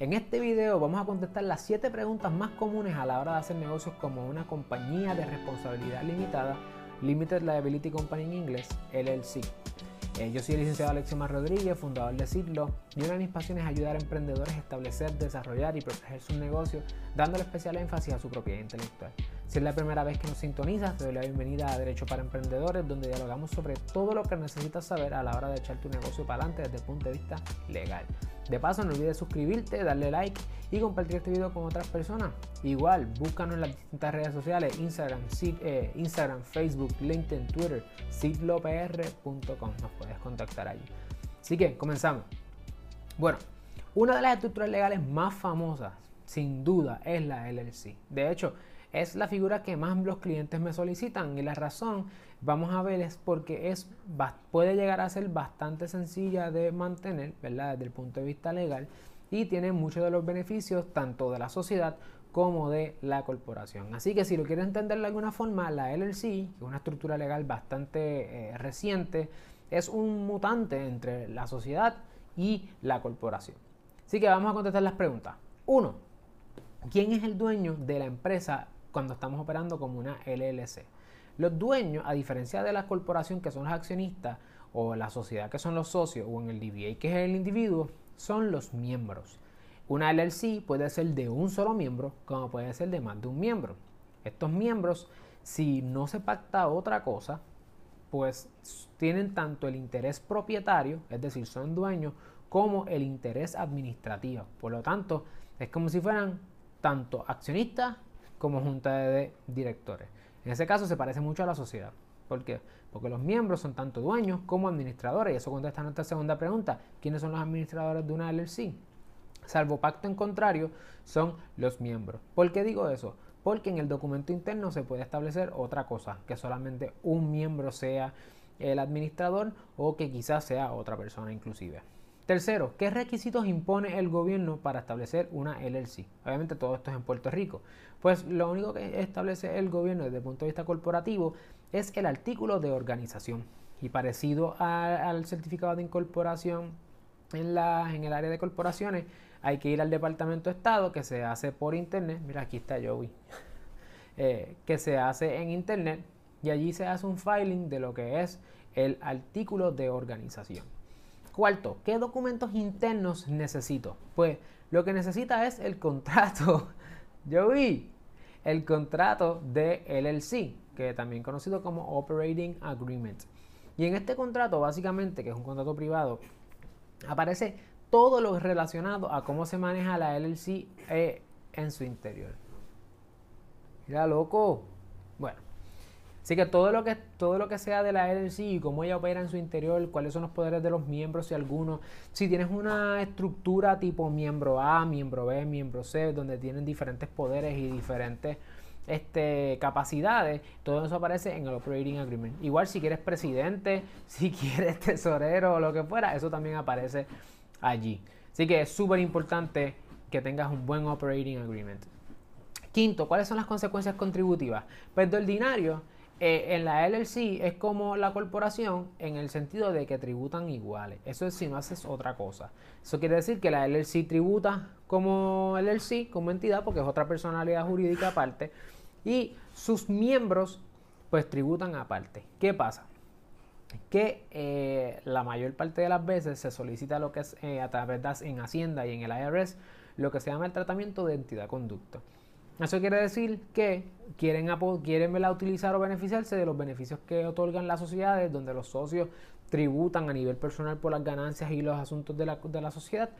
En este video vamos a contestar las 7 preguntas más comunes a la hora de hacer negocios como una compañía de responsabilidad limitada, Limited Liability Company en inglés, LLC. Eh, yo soy el licenciado Alexio Rodríguez, fundador de Citlo, y una de mis pasiones es ayudar a emprendedores a establecer, desarrollar y proteger sus negocios, dándole especial énfasis a su propiedad intelectual. Si es la primera vez que nos sintonizas, te doy la bienvenida a Derecho para Emprendedores, donde dialogamos sobre todo lo que necesitas saber a la hora de echar tu negocio para adelante desde el punto de vista legal. De paso, no olvides suscribirte, darle like y compartir este video con otras personas. Igual, búscanos en las distintas redes sociales, Instagram, eh, Facebook, LinkedIn, Twitter, sitlopr.com. Nos puedes contactar allí. Así que, comenzamos. Bueno, una de las estructuras legales más famosas, sin duda, es la LLC. De hecho, es la figura que más los clientes me solicitan y la razón, vamos a ver, es porque es, puede llegar a ser bastante sencilla de mantener, ¿verdad? Desde el punto de vista legal y tiene muchos de los beneficios tanto de la sociedad como de la corporación. Así que si lo quieres entender de alguna forma, la LLC, que es una estructura legal bastante eh, reciente, es un mutante entre la sociedad y la corporación. Así que vamos a contestar las preguntas. Uno, ¿quién es el dueño de la empresa cuando estamos operando como una LLC. Los dueños, a diferencia de la corporación que son los accionistas o la sociedad que son los socios o en el DBA que es el individuo, son los miembros. Una LLC puede ser de un solo miembro como puede ser de más de un miembro. Estos miembros, si no se pacta otra cosa, pues tienen tanto el interés propietario, es decir, son dueños, como el interés administrativo. Por lo tanto, es como si fueran tanto accionistas como junta de directores. En ese caso se parece mucho a la sociedad. ¿Por qué? Porque los miembros son tanto dueños como administradores. Y eso contesta nuestra segunda pregunta. ¿Quiénes son los administradores de una LLC? Salvo pacto en contrario, son los miembros. ¿Por qué digo eso? Porque en el documento interno se puede establecer otra cosa, que solamente un miembro sea el administrador o que quizás sea otra persona inclusive. Tercero, ¿qué requisitos impone el gobierno para establecer una LLC? Obviamente todo esto es en Puerto Rico. Pues lo único que establece el gobierno desde el punto de vista corporativo es el artículo de organización. Y parecido al certificado de incorporación en, la, en el área de corporaciones, hay que ir al Departamento de Estado que se hace por internet. Mira, aquí está Joey. Eh, que se hace en internet y allí se hace un filing de lo que es el artículo de organización. Cuarto, ¿qué documentos internos necesito? Pues lo que necesita es el contrato. Yo vi el contrato de LLC, que también conocido como Operating Agreement. Y en este contrato, básicamente, que es un contrato privado, aparece todo lo relacionado a cómo se maneja la LLC eh, en su interior. Mira, loco. Bueno, Así que todo lo que, todo lo que sea de la LLC y cómo ella opera en su interior, cuáles son los poderes de los miembros, si algunos, si tienes una estructura tipo miembro A, miembro B, miembro C, donde tienen diferentes poderes y diferentes este, capacidades, todo eso aparece en el Operating Agreement. Igual si quieres presidente, si quieres tesorero o lo que fuera, eso también aparece allí. Así que es súper importante que tengas un buen Operating Agreement. Quinto, ¿cuáles son las consecuencias contributivas? Pues de ordinario, eh, en la LLC es como la corporación en el sentido de que tributan iguales. Eso es si no haces otra cosa. Eso quiere decir que la LLC tributa como LLC, como entidad, porque es otra personalidad jurídica aparte. Y sus miembros pues tributan aparte. ¿Qué pasa? Que eh, la mayor parte de las veces se solicita lo que es eh, a través de en Hacienda y en el IRS lo que se llama el tratamiento de entidad conducta. Eso quiere decir que quieren, quieren utilizar o beneficiarse de los beneficios que otorgan las sociedades, donde los socios tributan a nivel personal por las ganancias y los asuntos de la, de la sociedad.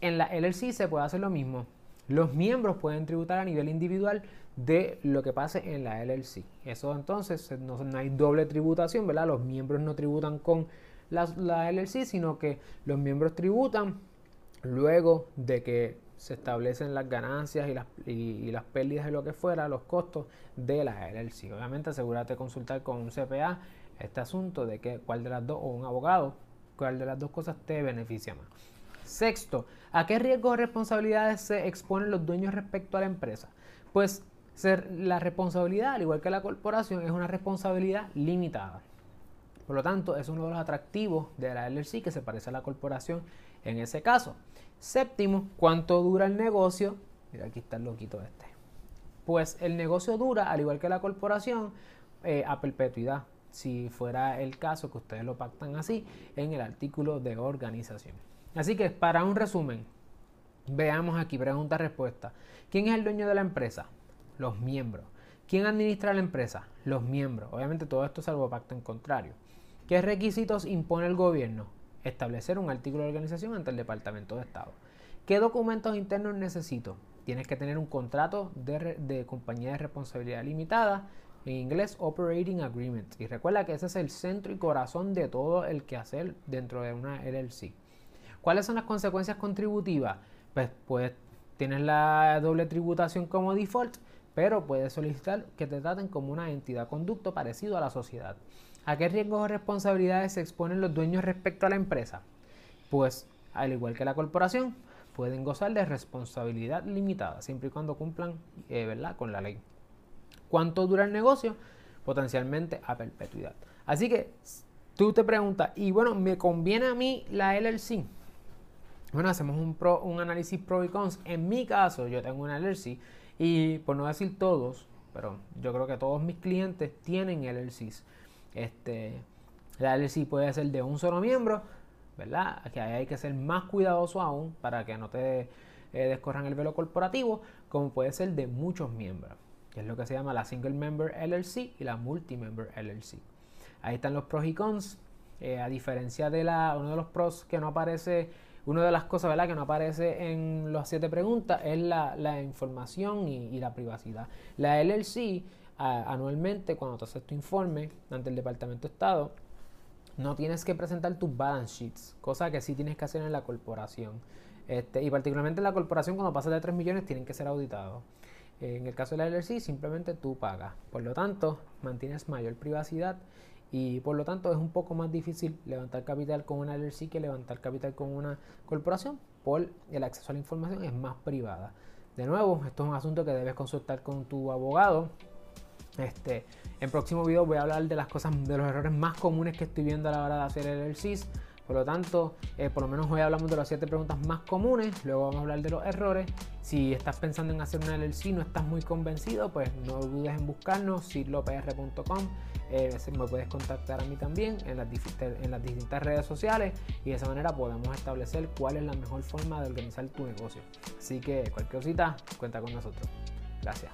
En la LLC se puede hacer lo mismo. Los miembros pueden tributar a nivel individual de lo que pase en la LLC. Eso entonces no, hay doble tributación, ¿verdad? Los miembros no tributan con la LLC, sino que los miembros tributan luego de que se establecen las ganancias y las, y, las pérdidas de lo que fuera, los costos de la LLC. Obviamente asegúrate de consultar con un CPA este asunto de que cuál de las dos, o un abogado, cuál de las dos cosas te beneficia más. Sexto, ¿a qué riesgos o responsabilidades se exponen los dueños respecto a la empresa? Pues ser, la responsabilidad, al igual que la corporación, es una responsabilidad limitada. Por lo tanto, es uno de los atractivos de la LLC que se parece a la corporación en ese caso. Séptimo, ¿cuánto dura el negocio? Mira, aquí está el loquito este. Pues el negocio dura, al igual que la corporación, eh, a perpetuidad, si fuera el caso que ustedes lo pactan así en el artículo de organización. Así que para un resumen, veamos aquí pregunta-respuesta. ¿Quién es el dueño de la empresa? Los miembros. ¿Quién administra la empresa? Los miembros. Obviamente todo esto es salvo pacto en contrario. ¿Qué requisitos impone el gobierno? Establecer un artículo de organización ante el Departamento de Estado. ¿Qué documentos internos necesito? Tienes que tener un contrato de, compañía de responsabilidad limitada, en inglés Operating Agreement. Y recuerda que ese es el centro y corazón de todo el quehacer dentro de una LLC. ¿Cuáles son las consecuencias contributivas? Pues, pues tienes la doble tributación como default, pero puedes solicitar que te traten como una entidad conducto parecido a la sociedad. ¿A qué riesgos o responsabilidades se exponen los dueños respecto a la empresa? Pues, al igual que la corporación, pueden gozar de responsabilidad limitada, siempre y cuando cumplan eh, con la ley. ¿Cuánto dura el negocio? Potencialmente a perpetuidad. Así que tú te preguntas, y bueno, ¿me conviene a mí la LLC? Bueno, hacemos un, un análisis pro y cons. En mi caso, yo tengo una LLC y por no decir todos, pero yo creo que todos mis clientes tienen LLCs. Este, la LLC puede ser de un solo miembro, ¿verdad? Que hay que ser más cuidadoso aún para que no te eh, descorran el velo corporativo, como puede ser de muchos miembros, que es lo que se llama la Single Member LLC y la Multi-Member LLC. Ahí están los pros y cons. Eh, a diferencia de la, uno de los pros que no aparece, una de las cosas ¿verdad? que no aparece en las siete preguntas es la, información y, la privacidad. La LLC anualmente, cuando tú haces tu informe ante el Departamento de Estado, no tienes que presentar tus balance sheets, cosa que sí tienes que hacer en la corporación. Este, y particularmente en la corporación, cuando pasas de 3 millones, tienen que ser auditados. En el caso de la LLC, simplemente tú pagas. Por lo tanto, mantienes mayor privacidad y por lo tanto es un poco más difícil levantar capital con una LLC que levantar capital con una corporación por el acceso a la información es más privada. De nuevo, esto es un asunto que debes consultar con tu abogado este, en próximo video voy a hablar de las cosas, de los errores más comunes que estoy viendo a la hora de hacer el LCS. Por lo tanto, eh, por lo menos hoy hablamos de las 7 preguntas más comunes, luego vamos a hablar de los errores. Si estás pensando en hacer una LLC no estás muy convencido, pues no dudes en buscarnos, sidlopr.com. Eh, me puedes contactar a mí también en en las distintas redes sociales y de esa manera podemos establecer cuál es la mejor forma de organizar tu negocio. Así que cualquier cosita, cuenta con nosotros. Gracias.